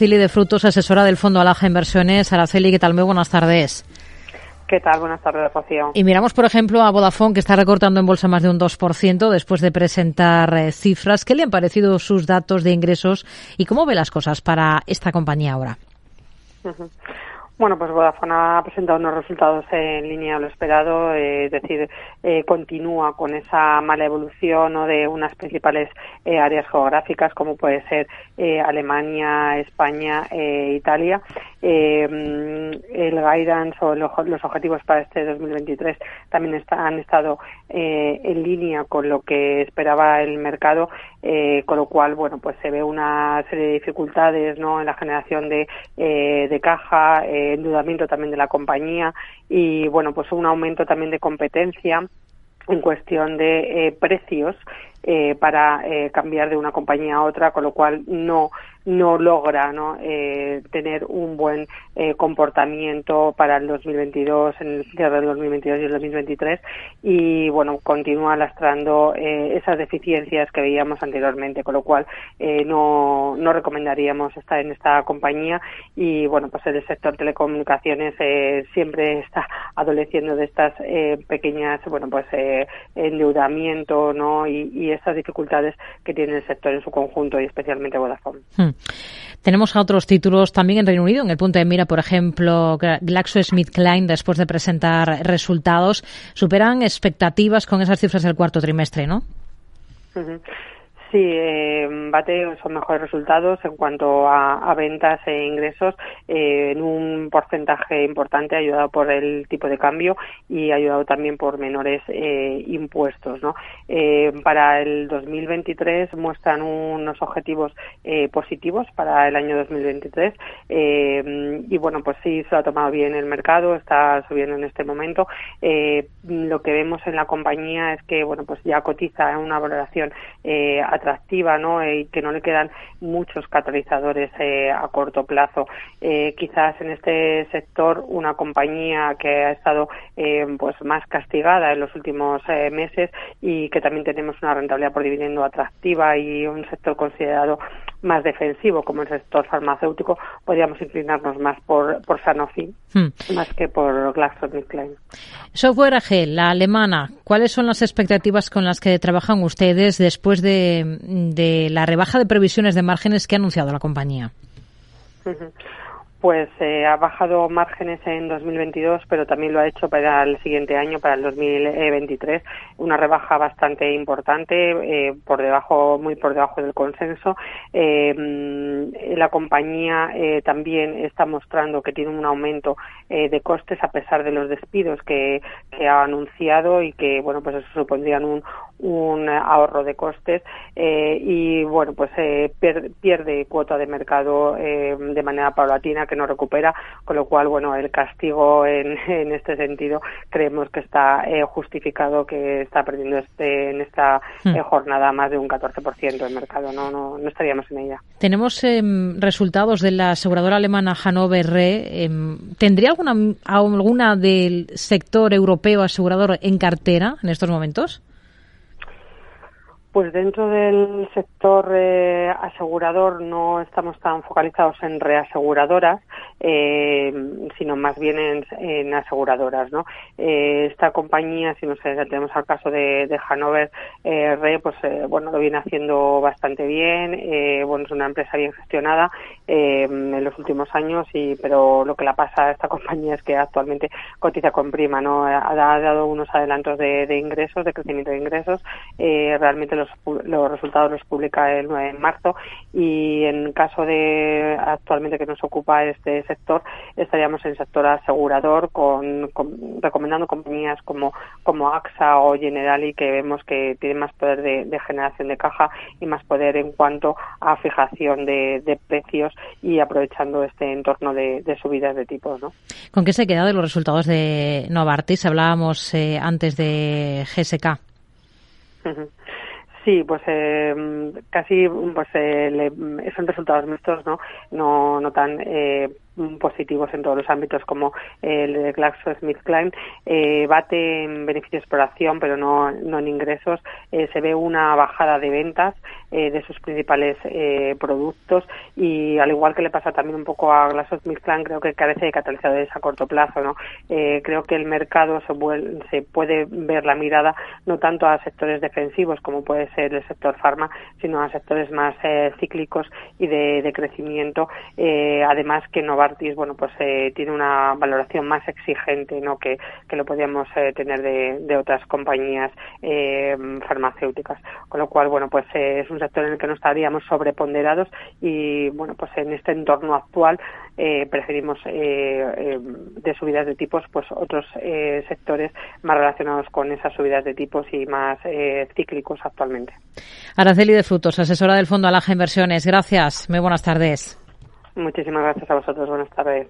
Araceli de Frutos, asesora del Fondo Alaja Inversiones. Araceli, ¿qué tal? Muy buenas tardes. ¿Qué tal? Buenas tardes, Rocío. Y miramos, por ejemplo, a Vodafone, que está recortando en bolsa más de un 2% después de presentar eh, cifras. ¿Qué le han parecido sus datos de ingresos y cómo ve las cosas para esta compañía ahora? Bueno, pues Vodafone ha presentado unos resultados en línea a lo esperado, eh, es decir, eh, continúa con esa mala evolución ¿no? de unas principales eh, áreas geográficas como puede ser Alemania, España, Italia. El guidance o los objetivos para este 2023 también han estado en línea con lo que esperaba el mercado, con lo cual, bueno, pues se ve una serie de dificultades ¿no? en la generación de, de caja endeudamiento también de la compañía y bueno pues un aumento también de competencia en cuestión de eh, precios eh, para eh, cambiar de una compañía a otra, con lo cual no no logra ¿no? Eh, tener un buen eh, comportamiento para el 2022, en el cierre del 2022 y el 2023 y bueno, continúa lastrando eh, esas deficiencias que veíamos anteriormente, con lo cual eh, no, no recomendaríamos estar en esta compañía y bueno, pues el sector telecomunicaciones eh, siempre está adoleciendo de estas eh, pequeñas, bueno, pues endeudamiento, ¿no? Y, y estas dificultades que tiene el sector en su conjunto y especialmente Vodafone. Hmm. Tenemos a otros títulos también en Reino Unido, en el punto de mira, por ejemplo, GlaxoSmithKline, después de presentar resultados, superan expectativas con esas cifras del cuarto trimestre, ¿no? Sí, eh, bate son mejores resultados en cuanto a, ventas e ingresos eh, en un porcentaje importante ayudado por el tipo de cambio y ayudado también por menores eh, impuestos. ¿no? Eh, para el 2023 muestran unos objetivos positivos para el año 2023 y bueno, pues sí se ha tomado bien el mercado, está subiendo en este momento. lo que vemos en la compañía es que bueno, pues ya cotiza en una valoración a atractiva ¿no? y que no le quedan muchos catalizadores eh, a corto plazo. Eh, quizás en este sector una compañía que ha estado eh, pues más castigada en los últimos meses y que también tenemos una rentabilidad por dividendo atractiva y un sector considerado más defensivo como el sector farmacéutico, podríamos inclinarnos más por, por Sanofi hmm. más que por GlaxoSmithKline. Software AG, la alemana, ¿cuáles son las expectativas con las que trabajan ustedes después de, de la rebaja de previsiones de márgenes que ha anunciado la compañía? Pues eh, ha bajado márgenes en 2022, pero también lo ha hecho para el siguiente año, para el 2023, una rebaja bastante importante, eh, por debajo, muy por debajo del consenso. Eh, mm, la compañía también está mostrando que tiene un aumento de costes a pesar de los despidos que, ha anunciado y que, bueno, pues eso supondrían un, un ahorro de costes y, bueno, pues pierde cuota de mercado de manera paulatina que no recupera, con lo cual, bueno, el castigo en, en este sentido creemos que está eh, justificado que está perdiendo este en esta hmm. eh, jornada más de un 14% del mercado, no, no, no estaríamos en ella. Tenemos em, resultados de la aseguradora alemana Hannover Re. Em, ¿Tendría alguna, alguna del sector europeo asegurador en cartera en estos momentos? Pues dentro del sector eh, asegurador no estamos tan focalizados en reaseguradoras, eh, sino más bien en, aseguradoras. ¿no? Eh, esta compañía, si nos tenemos al caso de, de Hanover Re, pues bueno lo viene haciendo bastante bien. bueno, es una empresa bien gestionada en los últimos años, y pero lo que la pasa a esta compañía es que actualmente cotiza con prima. no Ha, dado unos adelantos de, de ingresos, de crecimiento de ingresos. realmente los, resultados los publica el 9 de marzo y en caso de actualmente que nos ocupa este sector estaríamos en el sector asegurador con, recomendando compañías como como AXA o Generali que vemos que tienen más poder de, generación de caja y más poder en cuanto a fijación de, precios y aprovechando este entorno de, subidas de tipos. ¿no? ¿Con qué se queda de los resultados de Novartis? Hablábamos eh, antes de GSK. Sí, pues eh, casi pues eh, son resultados mixtos, ¿no? No, no tan eh, positivos en todos los ámbitos como el de GlaxoSmithKline eh, bate en beneficios por acción pero no, no en ingresos. Eh, se ve una bajada de ventas eh, de sus principales eh, productos. Y al igual que le pasa también un poco a GlaxoSmithKline creo que carece de catalizadores a corto plazo no creo que el mercado se, puede ver la mirada no tanto a sectores defensivos como puede ser el sector farma sino a sectores más cíclicos y de, de crecimiento. Además que Novartis bueno pues eh, tiene una valoración más exigente no que, que lo podríamos eh, tener de, de, otras compañías eh, farmacéuticas con lo cual bueno pues eh, es un sector en el que no estaríamos sobreponderados y bueno pues en este entorno actual eh, preferimos eh, de subidas de tipos pues otros sectores más relacionados con esas subidas de tipos y más cíclicos actualmente. Araceli de Frutos, asesora del Fondo Alaja Inversiones. Gracias. Muy buenas tardes. Muchísimas gracias a vosotros. Buenas tardes.